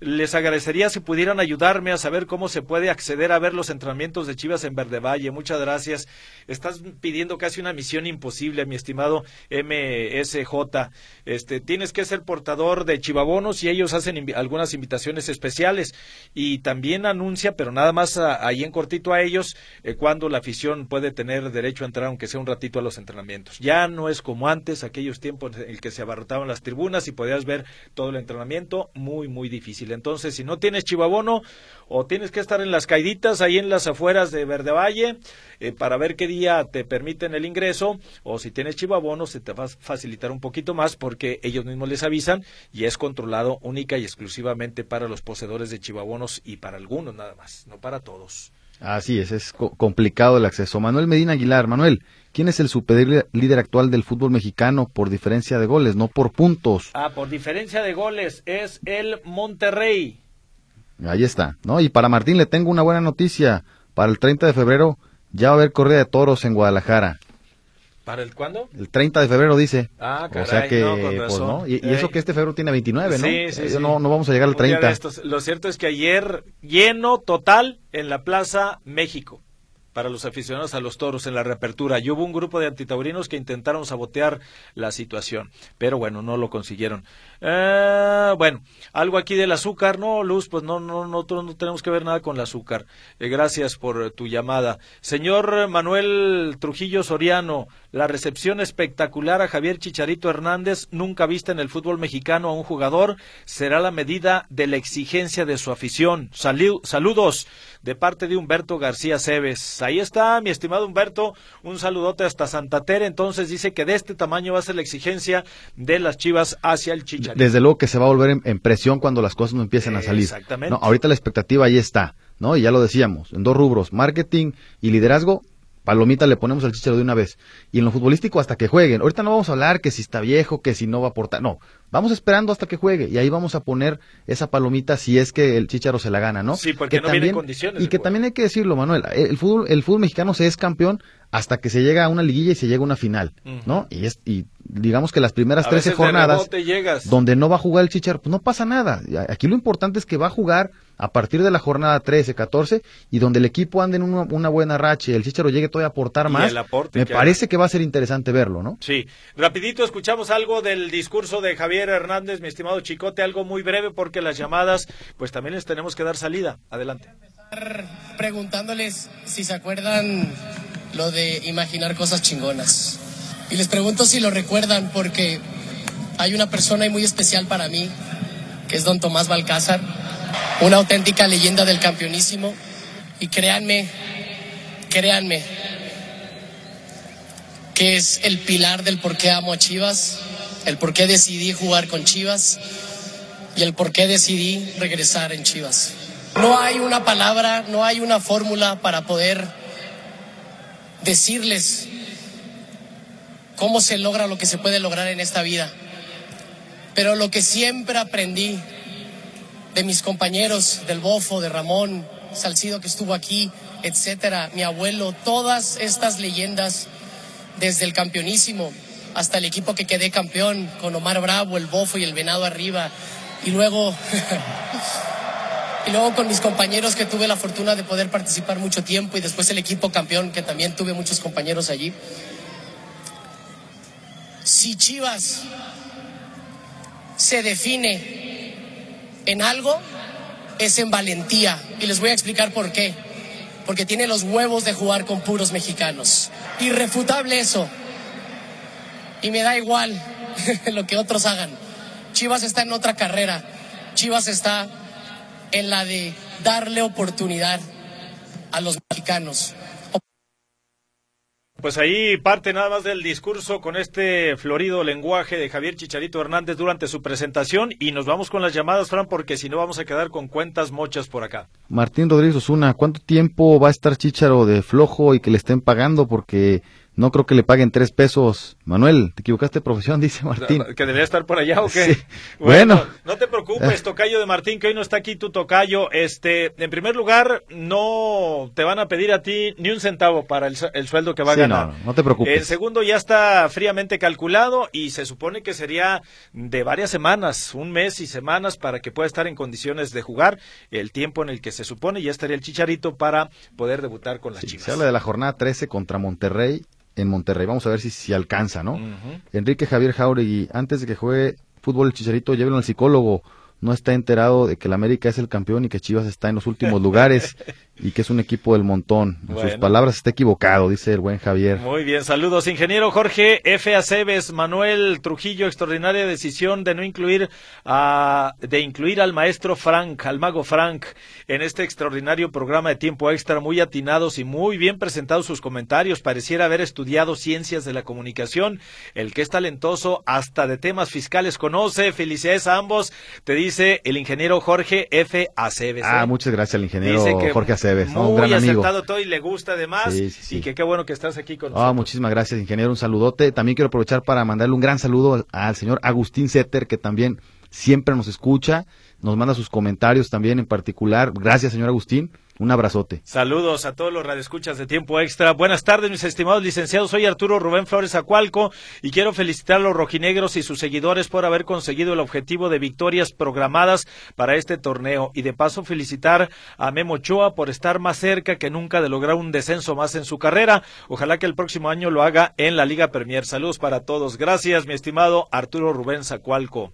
Les agradecería si pudieran ayudarme a saber cómo se puede acceder a ver los entrenamientos de Chivas en Verde Valle. Muchas gracias. Estás pidiendo casi una misión imposible, mi estimado MSJ. Este, tienes que ser portador de chivabonos y ellos hacen algunas invitaciones especiales y también anuncia, pero nada más ahí en cortito a ellos, eh, cuando la afición puede tener derecho a entrar, aunque sea un ratito, a los entrenamientos. Ya no es como antes, aquellos tiempos en el que se abarrotaban las tribunas y podías ver todo el entrenamiento, muy, muy difícil. Entonces, si no tienes chivabono o tienes que estar en las caiditas ahí en las afueras de Verde Valle eh, para ver qué día te permiten el ingreso o si tienes chivabono se te va a facilitar un poquito más porque ellos mismos les avisan y es controlado única y exclusivamente para los poseedores de chivabonos y para algunos nada más, no para todos. Así es, es complicado el acceso. Manuel Medina Aguilar, Manuel, ¿quién es el super líder actual del fútbol mexicano por diferencia de goles, no por puntos? Ah, por diferencia de goles es el Monterrey. Ahí está, ¿no? Y para Martín le tengo una buena noticia. Para el 30 de febrero ya va a haber corrida de toros en Guadalajara. ¿Para el cuándo? El 30 de febrero dice. Ah, caray, o sea que, pues, ¿no? Y, eso que este febrero tiene 29, ¿no? Sí, sí, sí. No, no vamos a llegar al 30. Lo cierto es que ayer lleno total en la Plaza México para los aficionados a los toros en la reapertura. Y hubo un grupo de antitaurinos que intentaron sabotear la situación, pero bueno, no lo consiguieron. Eh, bueno, algo aquí del azúcar, no, Luz, pues no, no, no, no tenemos que ver nada con el azúcar. Eh, gracias por tu llamada. Señor Manuel Trujillo Soriano, la recepción espectacular a Javier Chicharito Hernández, nunca vista en el fútbol mexicano a un jugador, será la medida de la exigencia de su afición. saludos de parte de Humberto García Cebes. Ahí está, mi estimado Humberto, un saludote hasta Santa Tere. Entonces dice que de este tamaño va a ser la exigencia de las Chivas hacia el Chicharito. Desde luego que se va a volver en, presión cuando las cosas no empiecen a salir. Exactamente. ahorita la expectativa ahí está, ¿no? Y ya lo decíamos, en dos rubros, marketing y liderazgo, palomita le ponemos al chicharo de una vez. Y en lo futbolístico hasta que jueguen. Ahorita no vamos a hablar que si está viejo, que si no va a aportar. No, vamos esperando hasta que juegue. Y ahí vamos a poner esa palomita si es que el chicharo se la gana, ¿no? Sí, porque no viene condiciones. Y que también hay que decirlo, Manuel. El fútbol, el fútbol mexicano se es campeón hasta que se llega a una liguilla y se llega a una final, ¿no? Y, es, y digamos que las primeras 13 jornadas donde no va a jugar el Chichar, pues no pasa nada. Aquí lo importante es que va a jugar a partir de la jornada 13, 14 y donde el equipo ande en una, buena racha y el Chicharo llegue todavía a aportar más, me parece que va a ser interesante verlo, ¿no? Sí. Rapidito escuchamos algo del discurso de Javier Hernández, mi estimado Chicote, algo muy breve porque las llamadas pues también les tenemos que dar salida. Adelante. Preguntándoles si se acuerdan lo de imaginar cosas chingonas. Y les pregunto si lo recuerdan porque hay una persona muy especial para mí, que es don Tomás Balcázar, una auténtica leyenda del campeonísimo. Y créanme, créanme, que es el pilar del por qué amo a Chivas, el por qué decidí jugar con Chivas y el por qué decidí regresar en Chivas. No hay una palabra, no hay una fórmula para poder decirles cómo se logra lo que se puede lograr en esta vida. Pero lo que siempre aprendí de mis compañeros, del Bofo, de Ramón, Salcido que estuvo aquí, etcétera, mi abuelo, todas estas leyendas, desde el campeonísimo hasta el equipo que quedé campeón, con Omar Bravo, el Bofo y el Venado arriba, y luego, <laughs> y luego con mis compañeros que tuve la fortuna de poder participar mucho tiempo, y después el equipo campeón, que también tuve muchos compañeros allí. Si Chivas se define en algo, es en valentía. Y les voy a explicar por qué. Porque tiene los huevos de jugar con puros mexicanos. Irrefutable eso. Y me da igual <laughs> lo que otros hagan. Chivas está en otra carrera. Chivas está en la de darle oportunidad a los mexicanos. Pues ahí parte nada más del discurso con este florido lenguaje de Javier Chicharito Hernández durante su presentación y nos vamos con las llamadas, Fran, porque si no vamos a quedar con cuentas mochas por acá. Martín Rodríguez Osuna, ¿cuánto tiempo va a estar Chicharo de flojo y que le estén pagando? Porque no creo que le paguen tres pesos. Manuel, te equivocaste de profesión, <laughs> dice Martín. ¿Que debería estar por allá o qué? Sí. Bueno. No te preocupes, tocayo de Martín, que hoy no está aquí tu tocayo. Este, en primer lugar, no te van a pedir a ti ni un centavo para el, el sueldo que va Sí, a ganar. no, no te preocupes. En segundo, ya está fríamente calculado y se supone que sería de varias semanas, un mes y semanas para que pueda estar en condiciones de jugar el tiempo en el que se supone ya estaría el Chicharito para poder debutar con las Sí, Chivas. se habla de la jornada 13 contra Monterrey en Monterrey. Vamos a ver si, si alcanza, ¿no? Enrique Javier Jauregui, antes de que juegue fútbol el Chicharito, llévenlo al psicólogo. No está enterado de que el América es el campeón y que Chivas está en los últimos <laughs> lugares y que es un equipo del montón. En sus palabras está equivocado, dice el buen Javier. Muy bien, saludos, ingeniero Jorge F. Aceves, Manuel Trujillo, extraordinaria decisión de no incluir a, de incluir al maestro Frank, al mago Frank, en este extraordinario programa de tiempo extra, muy atinados y muy bien presentados sus comentarios. Pareciera haber estudiado ciencias de la comunicación. El que es talentoso hasta de temas fiscales conoce. Felicidades a ambos, te dice el ingeniero Jorge F. Aceves. Ah, ¿eh? muchas gracias al ingeniero Jorge Aceves, ¿no? un gran amigo. acertado todo y le gusta además. Sí, sí, sí. Y que qué bueno que estás aquí con Ah, nosotros. muchísimas gracias, ingeniero. Un saludote. También quiero aprovechar para mandarle un gran saludo al señor Agustín Setter, que también siempre nos escucha, nos manda sus comentarios también en particular. Gracias, señor Agustín. Un abrazote. Saludos a todos los radioescuchas de Tiempo Extra. Buenas tardes, mis estimados licenciados. Soy Arturo Rubén Flores Acualco y quiero felicitar a los rojinegros y sus seguidores por haber conseguido el objetivo de victorias programadas para este torneo. Y de paso felicitar a Memo Ochoa por estar más cerca que nunca de lograr un descenso más en su carrera. Ojalá que el próximo año lo haga en la Liga Premier. Saludos para todos. Gracias, mi estimado Arturo Rubén Zacualco.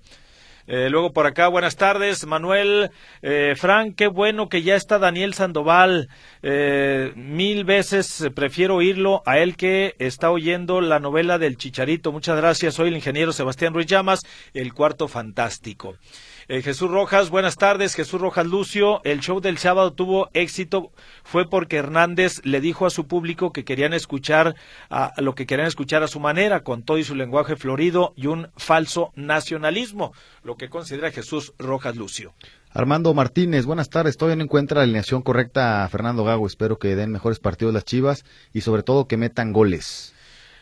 Eh, luego por acá, buenas tardes, Manuel, eh, Frank, qué bueno que ya está Daniel Sandoval. Eh, mil veces eh, prefiero oírlo a él que está oyendo la novela del Chicharito. Muchas gracias, soy el ingeniero Sebastián Ruiz Llamas, el cuarto fantástico. Eh, Jesús Rojas, buenas tardes. Jesús Rojas Lucio, el show del sábado tuvo éxito fue porque Hernández le dijo a su público que querían escuchar a, lo que querían escuchar a su manera, con todo y su lenguaje florido y un falso nacionalismo, lo que considera Jesús Rojas Lucio. Armando Martínez, buenas tardes. Todavía no encuentra la alineación correcta a Fernando Gago. Espero que den mejores partidos las Chivas y sobre todo que metan goles.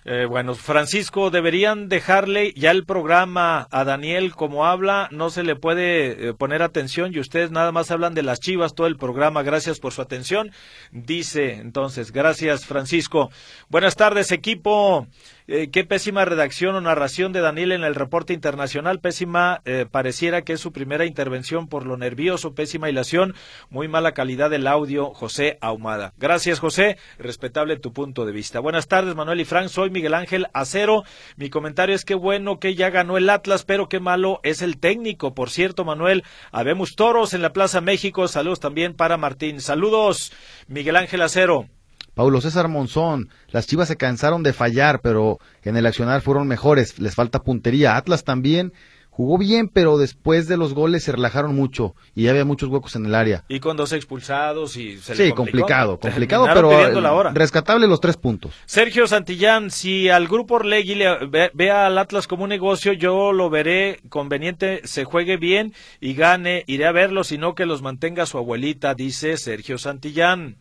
Eh, bueno, Francisco, deberían dejarle ya el programa a Daniel como habla, no se le puede eh, poner atención y ustedes nada más hablan de las chivas todo el programa, gracias por su atención. Dice entonces, gracias Francisco. Buenas tardes equipo, Eh, qué pésima redacción o narración de Daniel en el reporte internacional, pésima, eh, pareciera que es su primera intervención por lo nervioso, pésima hilación, muy mala calidad del audio, José Ahumada. Gracias José, respetable tu punto de vista. Buenas tardes Manuel y Frank, soy Miguel Ángel Acero. Mi comentario es que bueno que ya ganó el Atlas, pero qué malo es el técnico. Por cierto, Manuel, habemos toros en la Plaza México. Saludos también para Martín. Saludos, Miguel Ángel Acero. Paulo César Monzón, las Chivas se cansaron de fallar, pero en el accionar fueron mejores, les falta puntería. Atlas también jugó bien, pero después de los goles se relajaron mucho y había muchos huecos en el área. Y con dos expulsados y se le Sí, complicó. complicado, complicado, pero la rescatable los tres puntos. Sergio Santillán, si al grupo Orlegui le ve, vea al Atlas como un negocio, yo lo veré conveniente, se juegue bien y gane, iré a verlo, sino que los mantenga su abuelita, dice Sergio Santillán.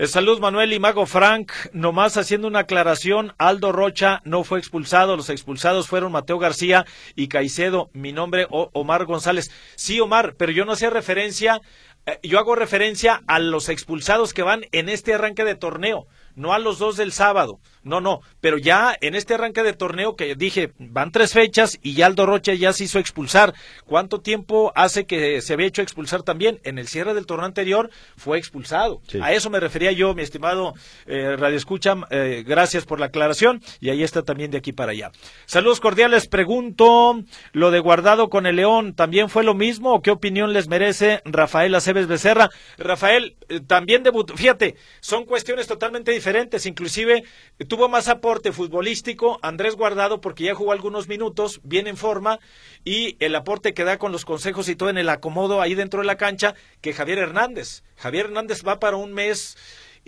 Eh, Salud Manuel y Mago Frank, nomás haciendo una aclaración, Aldo Rocha no fue expulsado, los expulsados fueron Mateo García y Caicedo, mi nombre Omar González. Sí, Omar, pero yo no hacía referencia eh, yo hago referencia a los expulsados que van en este arranque de torneo no a los dos del sábado, no, no, pero ya en este arranque de torneo que dije, van tres fechas y ya Aldo Rocha ya se hizo expulsar. ¿Cuánto tiempo hace que se había hecho expulsar también? En el cierre del torneo anterior fue expulsado. A eso me refería yo, mi estimado eh, Radio Escucha, eh, gracias por la aclaración y ahí está también de aquí para allá. Saludos cordiales, pregunto, lo de guardado con el León, ¿también fue lo mismo o qué opinión les merece Rafael Aceves Becerra? Rafael, eh, también debutó, fíjate, son cuestiones totalmente diferentes, inclusive tuvo más aporte futbolístico Andrés Guardado porque ya jugó algunos minutos, bien en forma, y el aporte que da con los consejos y todo en el acomodo ahí dentro de la cancha que Javier Hernández. Javier Hernández va para un mes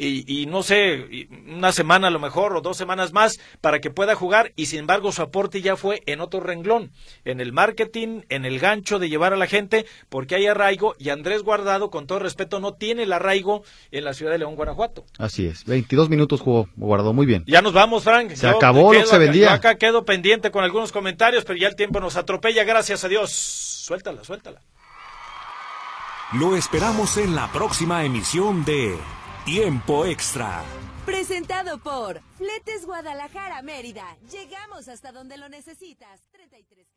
y, no sé, una semana a lo mejor o dos semanas más para que pueda jugar y sin embargo su aporte ya fue en otro renglón, en el marketing, en el gancho de llevar a la gente porque hay arraigo y Andrés Guardado, con todo respeto, no tiene el arraigo en la ciudad de León, Guanajuato. Así es, 22 minutos jugó, guardó muy bien. Ya nos vamos, Frank. Se acabó lo que se vendía. acá quedo pendiente con algunos comentarios, pero ya el tiempo nos atropella, gracias a Dios. Suéltala, suéltala. Lo esperamos en la próxima emisión de Tiempo extra. Presentado por Fletes Guadalajara Mérida. Llegamos hasta donde lo necesitas. 3314